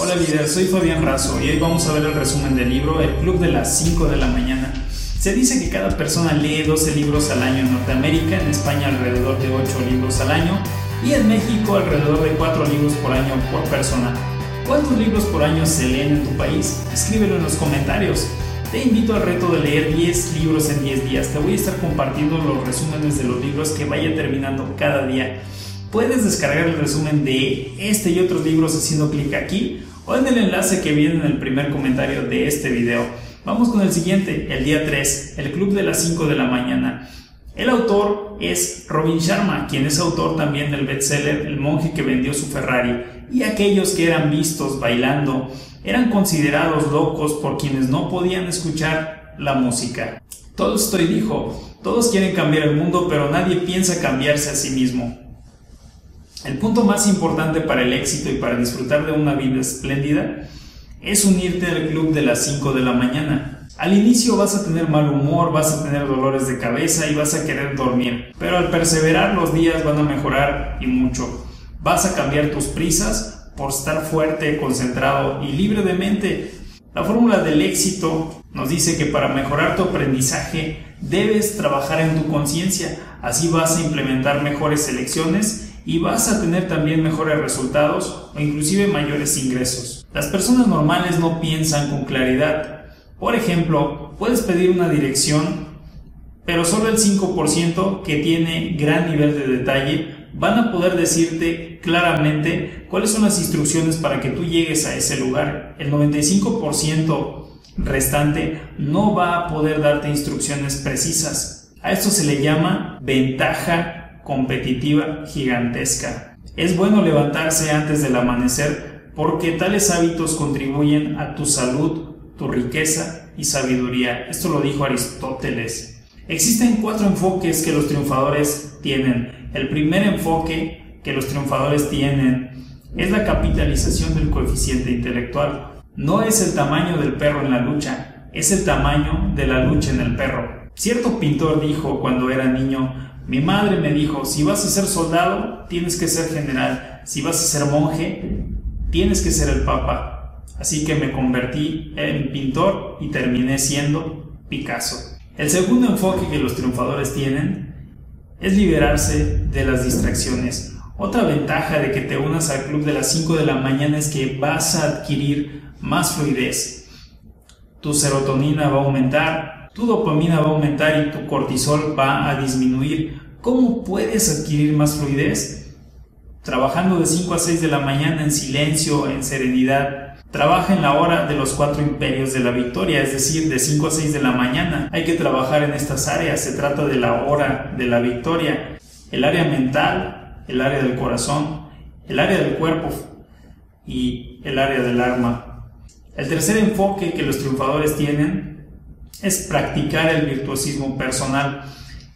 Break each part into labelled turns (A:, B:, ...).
A: Hola líder, soy Fabián Razo y hoy vamos a ver el resumen del libro El Club de las 5 de la mañana. Se dice que cada persona lee 12 libros al año en Norteamérica, en España alrededor de 8 libros al año y en México alrededor de 4 libros por año por persona. ¿Cuántos libros por año se leen en tu país? Escríbelo en los comentarios. Te invito al reto de leer 10 libros en 10 días. Te voy a estar compartiendo los resúmenes de los libros que vaya terminando cada día. Puedes descargar el resumen de este y otros libros haciendo clic aquí o en el enlace que viene en el primer comentario de este video. Vamos con el siguiente, el día 3, el club de las 5 de la mañana. El autor es Robin Sharma, quien es autor también del bestseller El monje que vendió su Ferrari, y aquellos que eran vistos bailando eran considerados locos por quienes no podían escuchar la música. Tolstoy dijo, todos quieren cambiar el mundo, pero nadie piensa cambiarse a sí mismo. El punto más importante para el éxito y para disfrutar de una vida espléndida es unirte al club de las 5 de la mañana. Al inicio vas a tener mal humor, vas a tener dolores de cabeza y vas a querer dormir, pero al perseverar los días van a mejorar y mucho. Vas a cambiar tus prisas por estar fuerte, concentrado y libre de mente. La fórmula del éxito nos dice que para mejorar tu aprendizaje debes trabajar en tu conciencia, así vas a implementar mejores elecciones y vas a tener también mejores resultados o inclusive mayores ingresos. Las personas normales no piensan con claridad. Por ejemplo, puedes pedir una dirección, pero solo el 5% que tiene gran nivel de detalle van a poder decirte claramente cuáles son las instrucciones para que tú llegues a ese lugar. El 95% restante no va a poder darte instrucciones precisas. A esto se le llama ventaja competitiva gigantesca. Es bueno levantarse antes del amanecer porque tales hábitos contribuyen a tu salud, tu riqueza y sabiduría. Esto lo dijo Aristóteles. Existen cuatro enfoques que los triunfadores tienen. El primer enfoque que los triunfadores tienen es la capitalización del coeficiente intelectual. No es el tamaño del perro en la lucha, es el tamaño de la lucha en el perro. Cierto pintor dijo cuando era niño, mi madre me dijo, si vas a ser soldado, tienes que ser general. Si vas a ser monje, tienes que ser el papa. Así que me convertí en pintor y terminé siendo Picasso. El segundo enfoque que los triunfadores tienen es liberarse de las distracciones. Otra ventaja de que te unas al club de las 5 de la mañana es que vas a adquirir más fluidez. Tu serotonina va a aumentar, tu dopamina va a aumentar y tu cortisol va a disminuir. ¿Cómo puedes adquirir más fluidez? Trabajando de 5 a 6 de la mañana en silencio, en serenidad. Trabaja en la hora de los cuatro imperios de la victoria, es decir, de 5 a 6 de la mañana. Hay que trabajar en estas áreas. Se trata de la hora de la victoria. El área mental, el área del corazón, el área del cuerpo y el área del alma. El tercer enfoque que los triunfadores tienen es practicar el virtuosismo personal.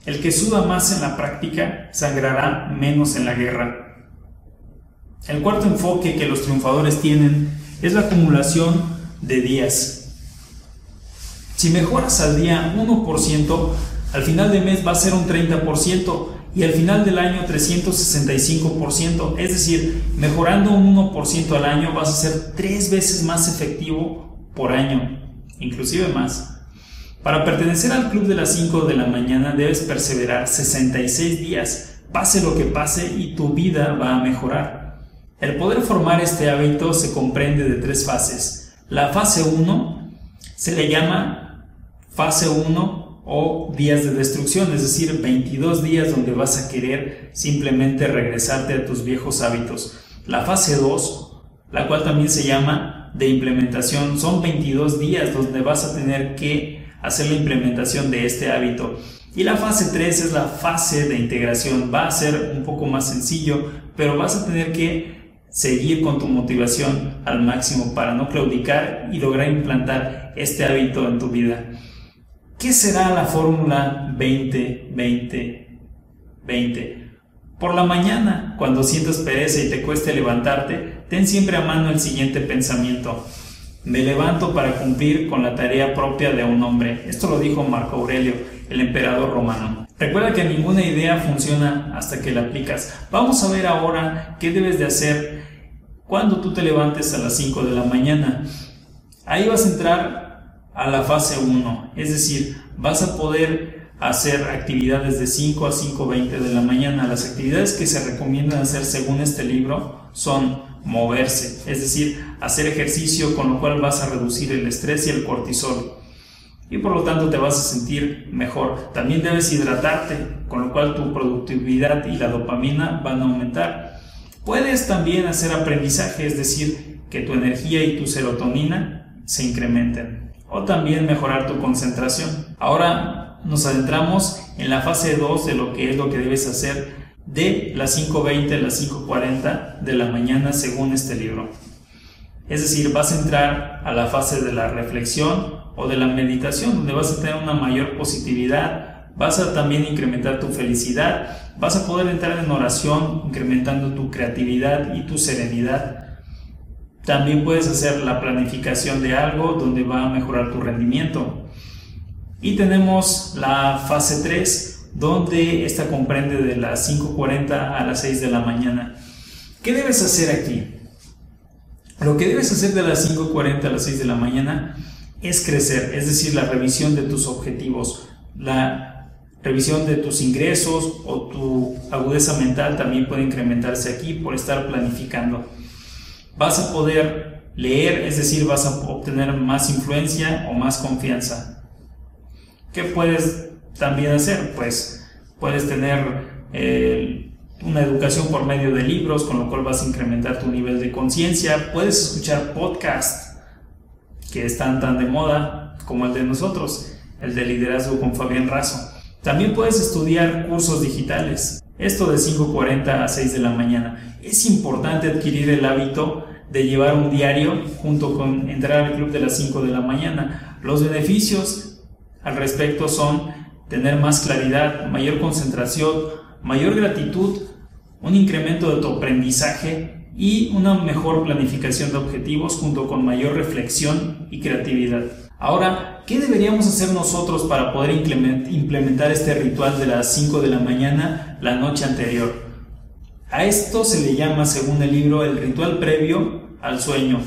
A: El que suda más en la práctica sangrará menos en la guerra. El cuarto enfoque que los triunfadores tienen es la acumulación de días. Si mejoras al día 1%, al final de mes va a ser un 30% y al final del año 365%. Es decir, mejorando un 1% al año vas a ser tres veces más efectivo por año, inclusive más. Para pertenecer al club de las 5 de la mañana debes perseverar 66 días, pase lo que pase y tu vida va a mejorar. El poder formar este hábito se comprende de tres fases. La fase 1 se le llama fase 1 o días de destrucción, es decir, 22 días donde vas a querer simplemente regresarte a tus viejos hábitos. La fase 2, la cual también se llama de implementación, son 22 días donde vas a tener que hacer la implementación de este hábito. Y la fase 3 es la fase de integración. Va a ser un poco más sencillo, pero vas a tener que seguir con tu motivación al máximo para no claudicar y lograr implantar este hábito en tu vida. ¿Qué será la fórmula 20-20-20? Por la mañana, cuando sientas pereza y te cueste levantarte, ten siempre a mano el siguiente pensamiento. Me levanto para cumplir con la tarea propia de un hombre. Esto lo dijo Marco Aurelio, el emperador romano. Recuerda que ninguna idea funciona hasta que la aplicas. Vamos a ver ahora qué debes de hacer cuando tú te levantes a las 5 de la mañana. Ahí vas a entrar a la fase 1, es decir, vas a poder hacer actividades de 5 a 5.20 de la mañana. Las actividades que se recomiendan hacer según este libro son moverse, es decir, hacer ejercicio con lo cual vas a reducir el estrés y el cortisol y por lo tanto te vas a sentir mejor. También debes hidratarte, con lo cual tu productividad y la dopamina van a aumentar. Puedes también hacer aprendizaje, es decir, que tu energía y tu serotonina se incrementen. O también mejorar tu concentración. Ahora nos adentramos en la fase 2 de lo que es lo que debes hacer de las 5.20 a las 5.40 de la mañana según este libro. Es decir, vas a entrar a la fase de la reflexión o de la meditación, donde vas a tener una mayor positividad, vas a también incrementar tu felicidad, vas a poder entrar en oración incrementando tu creatividad y tu serenidad. También puedes hacer la planificación de algo donde va a mejorar tu rendimiento. Y tenemos la fase 3, donde esta comprende de las 5.40 a las 6 de la mañana. ¿Qué debes hacer aquí? Lo que debes hacer de las 5.40 a las 6 de la mañana es crecer, es decir, la revisión de tus objetivos, la revisión de tus ingresos o tu agudeza mental también puede incrementarse aquí por estar planificando. Vas a poder leer, es decir, vas a obtener más influencia o más confianza. ¿Qué puedes también hacer? Pues puedes tener eh, una educación por medio de libros, con lo cual vas a incrementar tu nivel de conciencia. Puedes escuchar podcasts que están tan de moda como el de nosotros, el de liderazgo con Fabián Razo. También puedes estudiar cursos digitales. Esto de 5.40 a 6 de la mañana. Es importante adquirir el hábito de llevar un diario junto con entrar al club de las 5 de la mañana. Los beneficios al respecto son tener más claridad, mayor concentración, mayor gratitud, un incremento de tu aprendizaje y una mejor planificación de objetivos junto con mayor reflexión y creatividad. Ahora, ¿qué deberíamos hacer nosotros para poder implementar este ritual de las 5 de la mañana la noche anterior? A esto se le llama, según el libro, el ritual previo al sueño.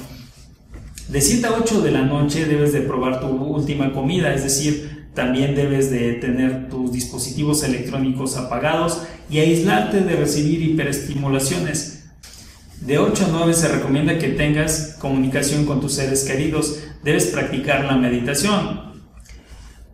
A: De 7 a 8 de la noche debes de probar tu última comida, es decir, también debes de tener tus dispositivos electrónicos apagados y aislarte de recibir hiperestimulaciones. De 8 a 9 se recomienda que tengas comunicación con tus seres queridos. Debes practicar la meditación.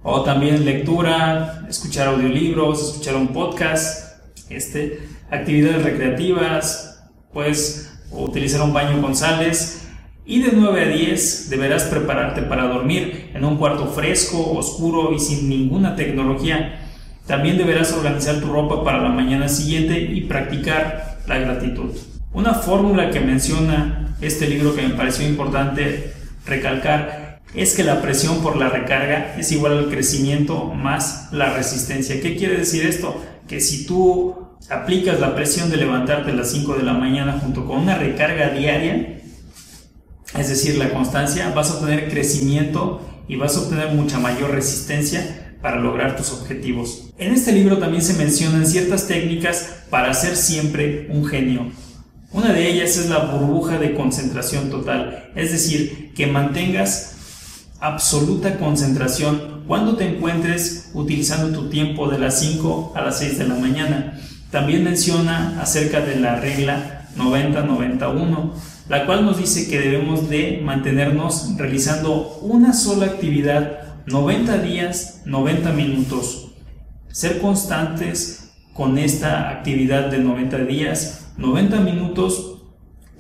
A: O también lectura, escuchar audiolibros, escuchar un podcast, este, actividades recreativas, puedes utilizar un baño con sales y de 9 a 10 deberás prepararte para dormir en un cuarto fresco, oscuro y sin ninguna tecnología. También deberás organizar tu ropa para la mañana siguiente y practicar la gratitud. Una fórmula que menciona este libro que me pareció importante recalcar es que la presión por la recarga es igual al crecimiento más la resistencia. ¿Qué quiere decir esto? Que si tú aplicas la presión de levantarte a las 5 de la mañana junto con una recarga diaria, es decir, la constancia, vas a obtener crecimiento y vas a obtener mucha mayor resistencia para lograr tus objetivos. En este libro también se mencionan ciertas técnicas para ser siempre un genio. Una de ellas es la burbuja de concentración total, es decir, que mantengas absoluta concentración cuando te encuentres utilizando tu tiempo de las 5 a las 6 de la mañana. También menciona acerca de la regla 90-91, la cual nos dice que debemos de mantenernos realizando una sola actividad 90 días, 90 minutos. Ser constantes con esta actividad de 90 días, 90 minutos,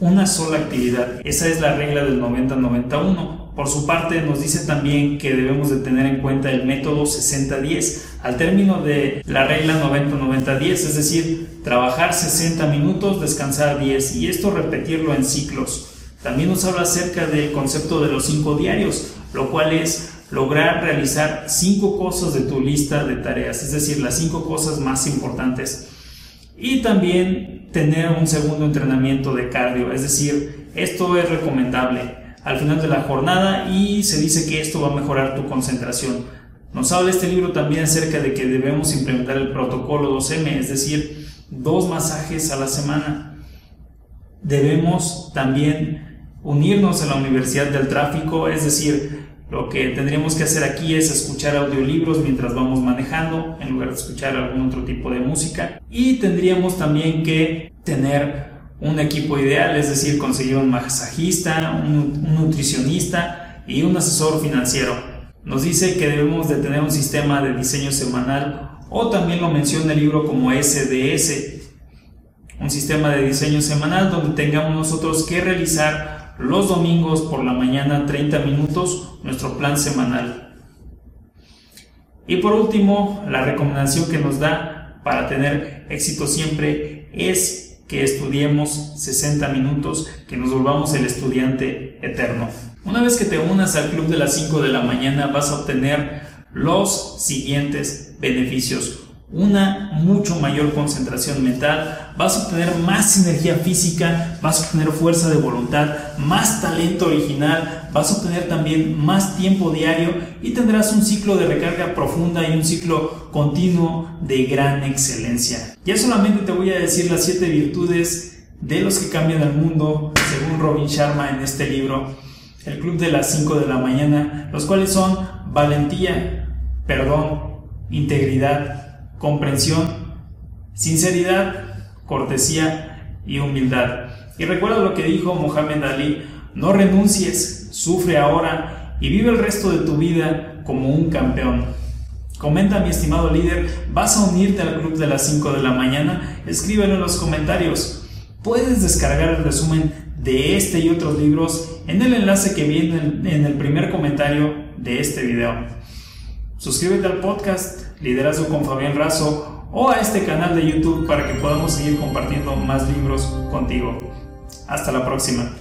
A: una sola actividad. Esa es la regla del 90-91. Por su parte, nos dice también que debemos de tener en cuenta el método 60-10 al término de la regla 90-90-10, es decir, trabajar 60 minutos, descansar 10 y esto repetirlo en ciclos. También nos habla acerca del concepto de los 5 diarios, lo cual es lograr realizar 5 cosas de tu lista de tareas, es decir, las 5 cosas más importantes. Y también tener un segundo entrenamiento de cardio, es decir, esto es recomendable al final de la jornada y se dice que esto va a mejorar tu concentración. Nos habla este libro también acerca de que debemos implementar el protocolo 2M, es decir, dos masajes a la semana. debemos también unirnos a la Universidad del Tráfico, es decir, lo que tendríamos que hacer aquí es escuchar audiolibros mientras vamos manejando en lugar de escuchar algún otro tipo de música. Y tendríamos también que tener un equipo ideal, es decir, conseguir un masajista, un, nutricionista y un asesor financiero. Nos dice que debemos de tener un sistema de diseño semanal o también lo menciona el libro como SDS, un sistema de diseño semanal donde tengamos nosotros que realizar los domingos por la mañana 30 minutos nuestro plan semanal. Y por último, la recomendación que nos da para tener éxito siempre es que estudiemos 60 minutos, que nos volvamos el estudiante eterno. Una vez que te unas al club de las 5 de la mañana vas a obtener los siguientes beneficios una mucho mayor concentración mental, vas a obtener más energía física, vas a obtener fuerza de voluntad, más talento original, vas a obtener también más tiempo diario y tendrás un ciclo de recarga profunda y un ciclo continuo de gran excelencia. Ya solamente te voy a decir las siete virtudes de los que cambian el mundo, según Robin Sharma en este libro, El Club de las 5 de la mañana, los cuales son valentía, perdón, integridad, comprensión, sinceridad, cortesía y humildad. Y recuerda lo que dijo Mohamed Ali, no renuncies, sufre ahora y vive el resto de tu vida como un campeón. Comenta mi estimado líder, ¿vas a unirte al club de las 5 de la mañana? Escríbelo en los comentarios. Puedes descargar el resumen de este y otros libros en el enlace que viene en el primer comentario de este video. Suscríbete al podcast Liderazgo con Fabián Razo o a este canal de YouTube para que podamos seguir compartiendo más libros contigo. Hasta la próxima.